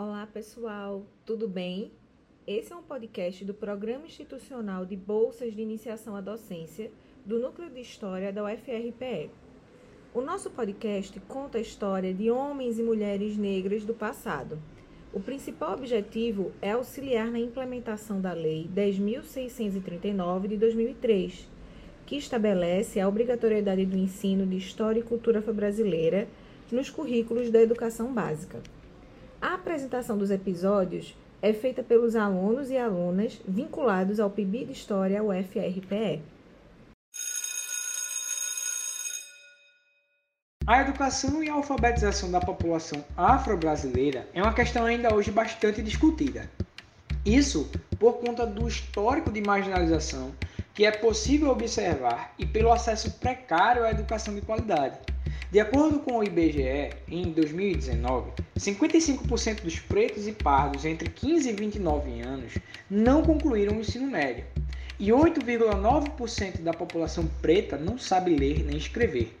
Olá, pessoal, tudo bem? Esse é um podcast do Programa Institucional de Bolsas de Iniciação à Docência do Núcleo de História da UFRPE. O nosso podcast conta a história de homens e mulheres negras do passado. O principal objetivo é auxiliar na implementação da Lei 10.639 de 2003, que estabelece a obrigatoriedade do ensino de História e Cultura Afro-Brasileira nos currículos da educação básica. A apresentação dos episódios é feita pelos alunos e alunas vinculados ao PIB de História UFRPE. A educação e a alfabetização da população afro-brasileira é uma questão ainda hoje bastante discutida. Isso por conta do histórico de marginalização que é possível observar e pelo acesso precário à educação de qualidade. De acordo com o IBGE, em 2019, 55% dos pretos e pardos entre 15 e 29 anos não concluíram o ensino médio, e 8,9% da população preta não sabe ler nem escrever.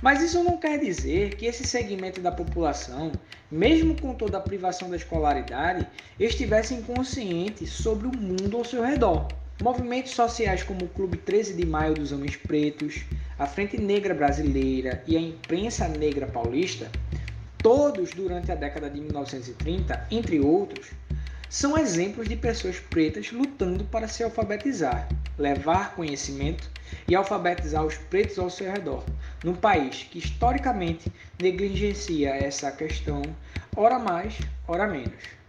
Mas isso não quer dizer que esse segmento da população, mesmo com toda a privação da escolaridade, estivesse inconsciente sobre o mundo ao seu redor. Movimentos sociais como o Clube 13 de Maio dos Homens Pretos, a Frente Negra Brasileira e a Imprensa Negra Paulista, todos durante a década de 1930, entre outros, são exemplos de pessoas pretas lutando para se alfabetizar, levar conhecimento e alfabetizar os pretos ao seu redor, num país que historicamente negligencia essa questão, ora mais, ora menos.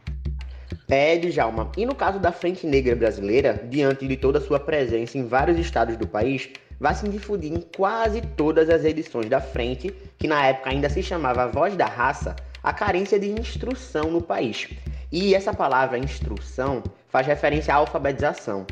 É, Djalma. E no caso da Frente Negra Brasileira, diante de toda a sua presença em vários estados do país, vai se difundir em quase todas as edições da Frente, que na época ainda se chamava Voz da Raça, a carência de instrução no país. E essa palavra instrução faz referência à alfabetização.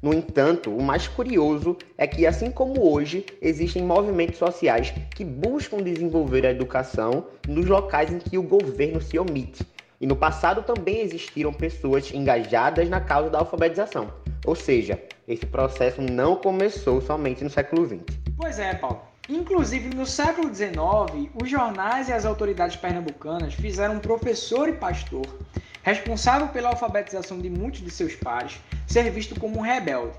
No entanto, o mais curioso é que, assim como hoje, existem movimentos sociais que buscam desenvolver a educação nos locais em que o governo se omite, e no passado também existiram pessoas engajadas na causa da alfabetização. Ou seja, esse processo não começou somente no século XX. Pois é, Paulo. Inclusive, no século XIX, os jornais e as autoridades pernambucanas fizeram um professor e pastor, responsável pela alfabetização de muitos de seus pares, ser visto como um rebelde.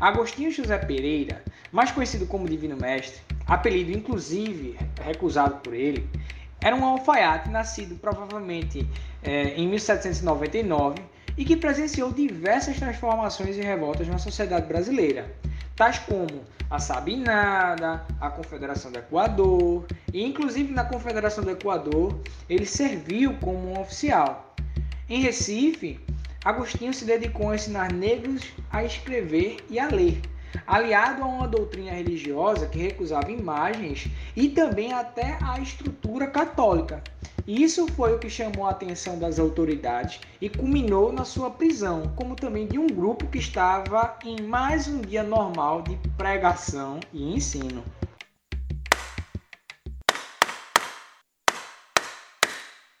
Agostinho José Pereira, mais conhecido como Divino Mestre, apelido inclusive recusado por ele, era um alfaiate nascido provavelmente é, em 1799 e que presenciou diversas transformações e revoltas na sociedade brasileira, tais como a Sabinada, a Confederação do Equador, e inclusive na Confederação do Equador ele serviu como um oficial. Em Recife, Agostinho se dedicou a ensinar negros a escrever e a ler, aliado a uma doutrina religiosa que recusava imagens e também até a estrutura católica. Isso foi o que chamou a atenção das autoridades e culminou na sua prisão, como também de um grupo que estava em mais um dia normal de pregação e ensino.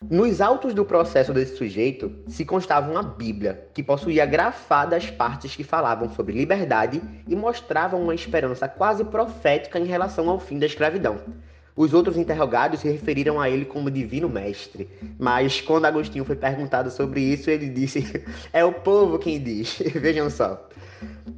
Nos autos do processo desse sujeito se constava uma Bíblia, que possuía grafadas partes que falavam sobre liberdade e mostravam uma esperança quase profética em relação ao fim da escravidão. Os outros interrogados se referiram a ele como divino mestre, mas quando Agostinho foi perguntado sobre isso, ele disse: É o povo quem diz. Vejam só.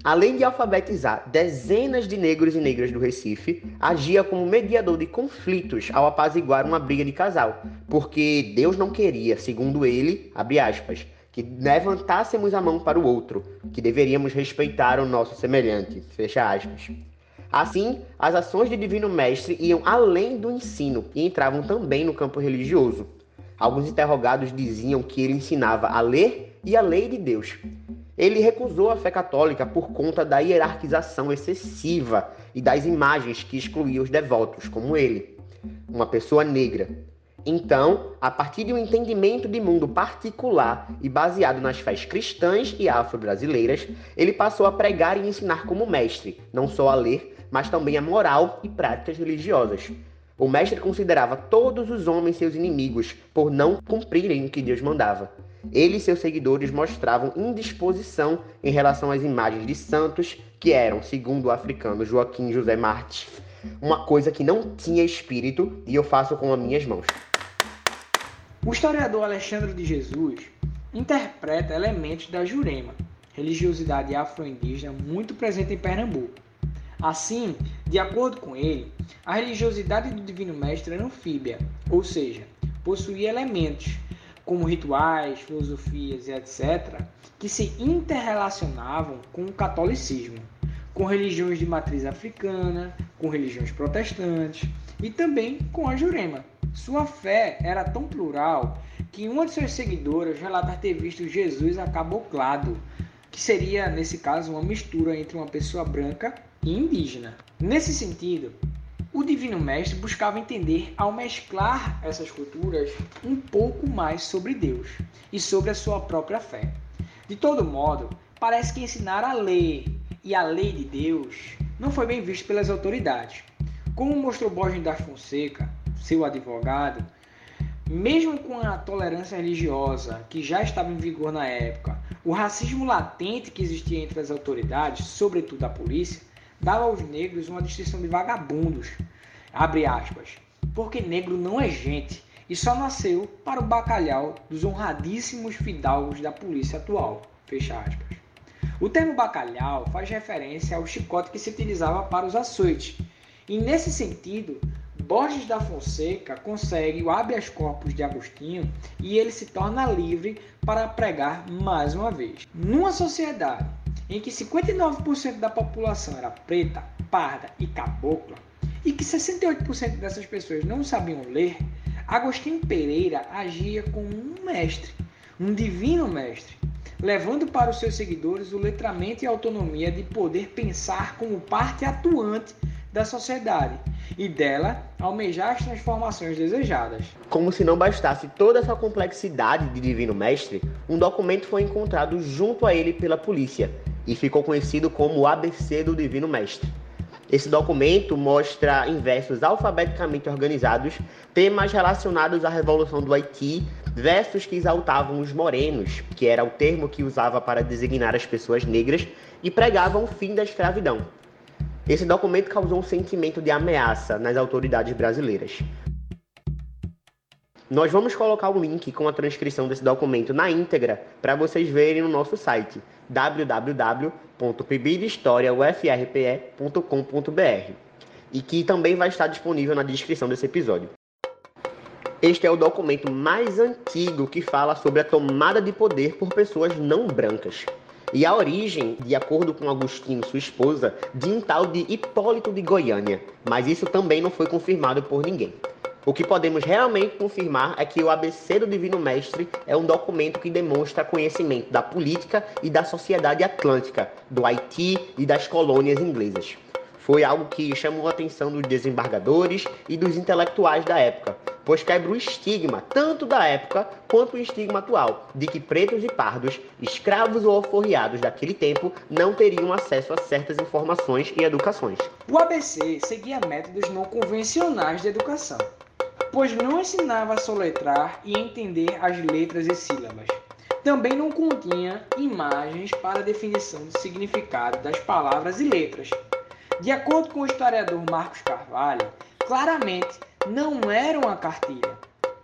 Além de alfabetizar dezenas de negros e negras do Recife, agia como mediador de conflitos ao apaziguar uma briga de casal, porque Deus não queria, segundo ele, abre aspas, que levantássemos a mão para o outro, que deveríamos respeitar o nosso semelhante, fecha aspas. Assim, as ações de Divino Mestre iam além do ensino e entravam também no campo religioso. Alguns interrogados diziam que ele ensinava a ler e a lei de Deus. Ele recusou a fé católica por conta da hierarquização excessiva e das imagens que excluíam os devotos, como ele, uma pessoa negra. Então, a partir de um entendimento de mundo particular e baseado nas fés cristãs e afro-brasileiras, ele passou a pregar e ensinar como mestre, não só a ler, mas também a moral e práticas religiosas. O mestre considerava todos os homens seus inimigos por não cumprirem o que Deus mandava. Ele e seus seguidores mostravam indisposição em relação às imagens de santos, que eram, segundo o africano Joaquim José Martins, uma coisa que não tinha espírito e eu faço com as minhas mãos. O historiador Alexandre de Jesus interpreta elementos da Jurema, religiosidade afro-indígena muito presente em Pernambuco. Assim, de acordo com ele, a religiosidade do Divino Mestre era anfíbia, ou seja, possuía elementos como rituais, filosofias e etc., que se interrelacionavam com o catolicismo, com religiões de matriz africana, com religiões protestantes e também com a Jurema. Sua fé era tão plural que uma de suas seguidoras relata ter visto Jesus acaboclado, que seria, nesse caso, uma mistura entre uma pessoa branca e indígena. Nesse sentido, o Divino Mestre buscava entender, ao mesclar essas culturas, um pouco mais sobre Deus e sobre a sua própria fé. De todo modo, parece que ensinar a lei e a lei de Deus não foi bem visto pelas autoridades. Como mostrou Borges da Fonseca, seu advogado, mesmo com a tolerância religiosa que já estava em vigor na época, o racismo latente que existia entre as autoridades, sobretudo a polícia, dava aos negros uma distinção de vagabundos, abre aspas, porque negro não é gente e só nasceu para o bacalhau dos honradíssimos fidalgos da polícia atual, fecha aspas. O termo bacalhau faz referência ao chicote que se utilizava para os açoites, e nesse sentido, Borges da Fonseca consegue o habeas corpus de Agostinho e ele se torna livre para pregar mais uma vez. Numa sociedade em que 59% da população era preta, parda e cabocla, e que 68% dessas pessoas não sabiam ler, Agostinho Pereira agia como um mestre, um divino mestre, levando para os seus seguidores o letramento e a autonomia de poder pensar como parte atuante da sociedade e dela almejar as transformações desejadas. Como se não bastasse toda essa complexidade de Divino Mestre, um documento foi encontrado junto a ele pela polícia e ficou conhecido como o ABC do Divino Mestre. Esse documento mostra em versos alfabeticamente organizados temas relacionados à Revolução do Haiti, versos que exaltavam os morenos, que era o termo que usava para designar as pessoas negras, e pregavam o fim da escravidão. Esse documento causou um sentimento de ameaça nas autoridades brasileiras. Nós vamos colocar o link com a transcrição desse documento na íntegra para vocês verem no nosso site www.pibidhistoriaufrpe.com.br e que também vai estar disponível na descrição desse episódio. Este é o documento mais antigo que fala sobre a tomada de poder por pessoas não brancas. E a origem, de acordo com Agostinho, sua esposa, de um tal de Hipólito de Goiânia, mas isso também não foi confirmado por ninguém. O que podemos realmente confirmar é que o ABC do Divino Mestre é um documento que demonstra conhecimento da política e da sociedade atlântica, do Haiti e das colônias inglesas. Foi algo que chamou a atenção dos desembargadores e dos intelectuais da época, pois quebra o estigma, tanto da época quanto o estigma atual, de que pretos e pardos, escravos ou alforriados daquele tempo, não teriam acesso a certas informações e educações. O ABC seguia métodos não convencionais de educação, pois não ensinava a soletrar e entender as letras e sílabas. Também não continha imagens para definição do significado das palavras e letras. De acordo com o historiador Marcos Carvalho, claramente não era uma cartilha.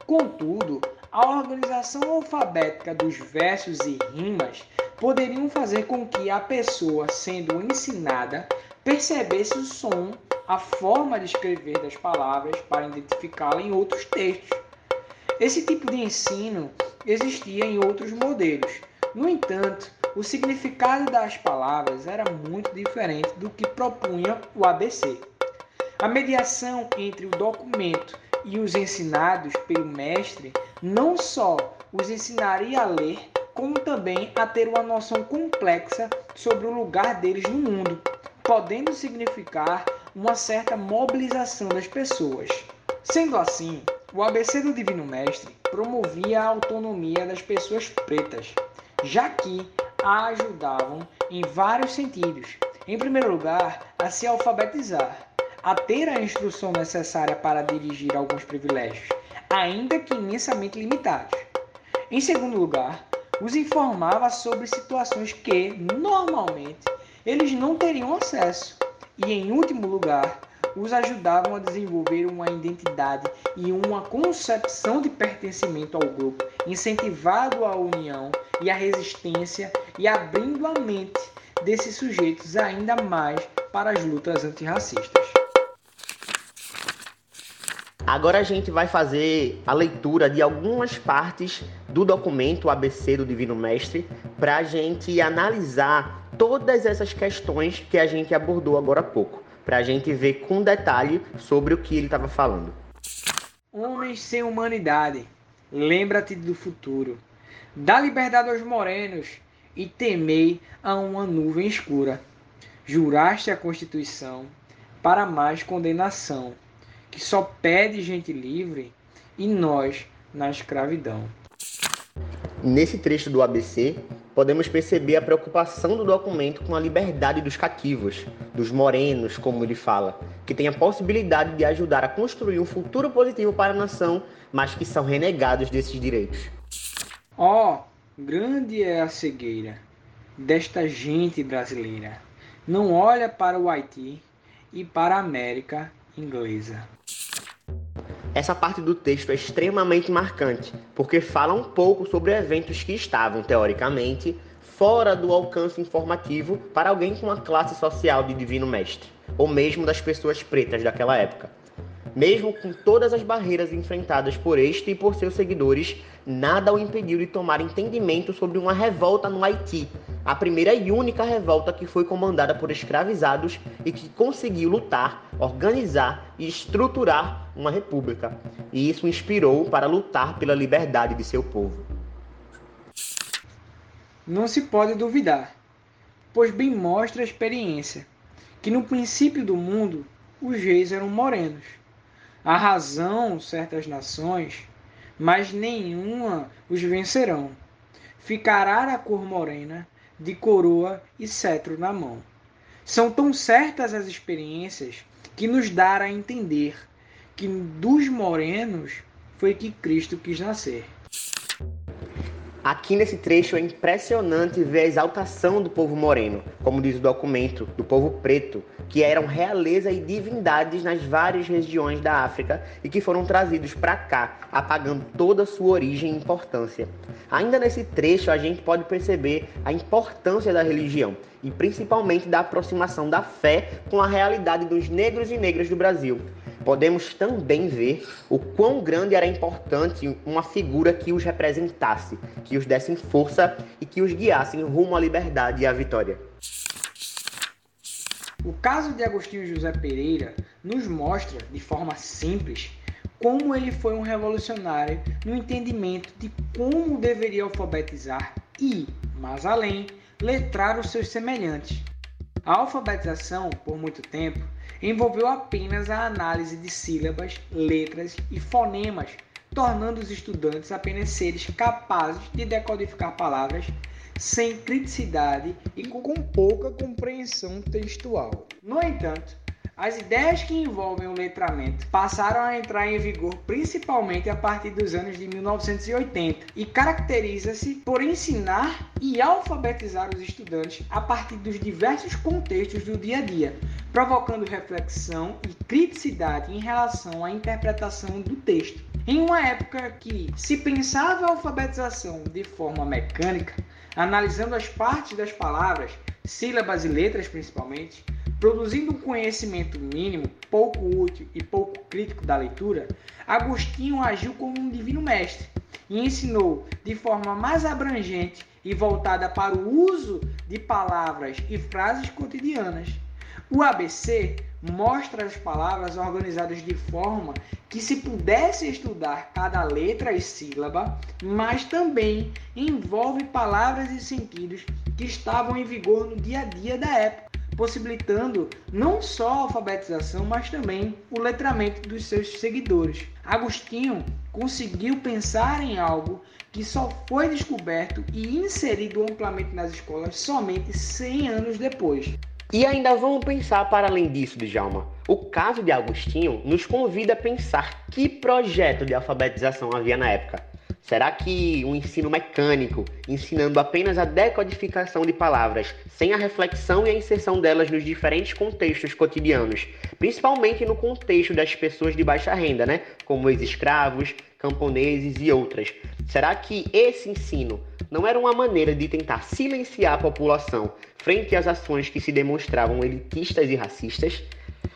Contudo, a organização alfabética dos versos e rimas poderiam fazer com que a pessoa sendo ensinada percebesse o som, a forma de escrever das palavras para identificá-la em outros textos. Esse tipo de ensino existia em outros modelos. No entanto, o significado das palavras era muito diferente do que propunha o ABC. A mediação entre o documento e os ensinados pelo mestre não só os ensinaria a ler, como também a ter uma noção complexa sobre o lugar deles no mundo, podendo significar uma certa mobilização das pessoas. Sendo assim, o ABC do Divino Mestre promovia a autonomia das pessoas pretas, já que ajudavam em vários sentidos. Em primeiro lugar, a se alfabetizar, a ter a instrução necessária para dirigir alguns privilégios, ainda que imensamente limitados. Em segundo lugar, os informava sobre situações que, normalmente, eles não teriam acesso. E, em último lugar, os ajudavam a desenvolver uma identidade e uma concepção de pertencimento ao grupo, incentivado a união e a resistência e abrindo a mente desses sujeitos ainda mais para as lutas antirracistas. Agora a gente vai fazer a leitura de algumas partes do documento ABC do Divino Mestre para a gente analisar todas essas questões que a gente abordou agora há pouco, para a gente ver com detalhe sobre o que ele estava falando. Homens sem humanidade, lembra-te do futuro. Dá liberdade aos morenos e temei a uma nuvem escura. Juraste a Constituição para mais condenação que só pede gente livre e nós na escravidão. Nesse trecho do ABC, podemos perceber a preocupação do documento com a liberdade dos cativos, dos morenos, como ele fala, que têm a possibilidade de ajudar a construir um futuro positivo para a nação, mas que são renegados desses direitos. Ó, oh, grande é a cegueira desta gente brasileira. Não olha para o Haiti e para a América inglesa. Essa parte do texto é extremamente marcante, porque fala um pouco sobre eventos que estavam, teoricamente, fora do alcance informativo para alguém com uma classe social de divino mestre, ou mesmo das pessoas pretas daquela época. Mesmo com todas as barreiras enfrentadas por este e por seus seguidores, nada o impediu de tomar entendimento sobre uma revolta no Haiti, a primeira e única revolta que foi comandada por escravizados e que conseguiu lutar, organizar e estruturar uma república. E isso inspirou para lutar pela liberdade de seu povo. Não se pode duvidar, pois bem mostra a experiência, que no princípio do mundo os reis eram morenos a razão certas nações, mas nenhuma os vencerão. Ficará a cor morena, de coroa e cetro na mão. São tão certas as experiências que nos dá a entender que dos morenos foi que Cristo quis nascer. Aqui nesse trecho é impressionante ver a exaltação do povo moreno, como diz o documento, do povo preto, que eram realeza e divindades nas várias regiões da África e que foram trazidos para cá, apagando toda sua origem e importância. Ainda nesse trecho a gente pode perceber a importância da religião e principalmente da aproximação da fé com a realidade dos negros e negras do Brasil podemos também ver o quão grande era importante uma figura que os representasse, que os desse força e que os guiasse rumo à liberdade e à vitória. O caso de Agostinho José Pereira nos mostra, de forma simples, como ele foi um revolucionário no entendimento de como deveria alfabetizar e, mais além, letrar os seus semelhantes. A alfabetização, por muito tempo, envolveu apenas a análise de sílabas, letras e fonemas, tornando os estudantes apenas seres capazes de decodificar palavras sem criticidade e com pouca compreensão textual. No entanto, as ideias que envolvem o letramento passaram a entrar em vigor principalmente a partir dos anos de 1980 e caracteriza-se por ensinar e alfabetizar os estudantes a partir dos diversos contextos do dia a dia, provocando reflexão e criticidade em relação à interpretação do texto. Em uma época que se pensava a alfabetização de forma mecânica, analisando as partes das palavras, sílabas e letras principalmente, Produzindo um conhecimento mínimo, pouco útil e pouco crítico da leitura, Agostinho agiu como um divino mestre e ensinou de forma mais abrangente e voltada para o uso de palavras e frases cotidianas. O ABC mostra as palavras organizadas de forma que se pudesse estudar cada letra e sílaba, mas também envolve palavras e sentidos que estavam em vigor no dia a dia da época possibilitando não só a alfabetização, mas também o letramento dos seus seguidores. Agostinho conseguiu pensar em algo que só foi descoberto e inserido amplamente nas escolas somente 100 anos depois. E ainda vamos pensar para além disso, Djalma. O caso de Agostinho nos convida a pensar que projeto de alfabetização havia na época. Será que um ensino mecânico, ensinando apenas a decodificação de palavras, sem a reflexão e a inserção delas nos diferentes contextos cotidianos, principalmente no contexto das pessoas de baixa renda, né, como ex-escravos, camponeses e outras, será que esse ensino não era uma maneira de tentar silenciar a população frente às ações que se demonstravam elitistas e racistas?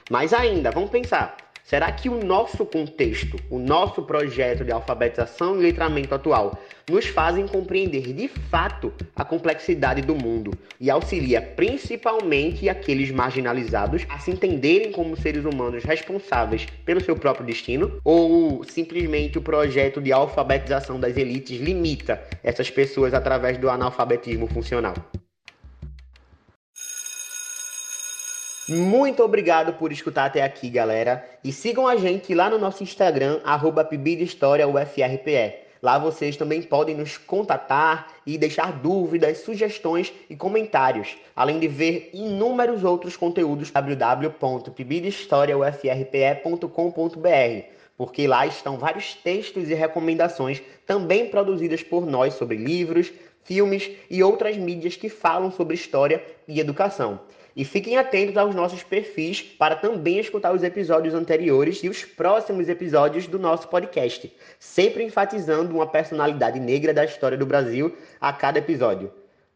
Mais ainda, vamos pensar. Será que o nosso contexto, o nosso projeto de alfabetização e letramento atual nos fazem compreender de fato a complexidade do mundo e auxilia principalmente aqueles marginalizados a se entenderem como seres humanos responsáveis pelo seu próprio destino? Ou simplesmente o projeto de alfabetização das elites limita essas pessoas através do analfabetismo funcional? Muito obrigado por escutar até aqui, galera. E sigam a gente lá no nosso Instagram, arroba Lá vocês também podem nos contatar e deixar dúvidas, sugestões e comentários, além de ver inúmeros outros conteúdos www.pibidhistoriaufrpe.com.br, porque lá estão vários textos e recomendações também produzidas por nós sobre livros, filmes e outras mídias que falam sobre história e educação. E fiquem atentos aos nossos perfis para também escutar os episódios anteriores e os próximos episódios do nosso podcast, sempre enfatizando uma personalidade negra da história do Brasil a cada episódio.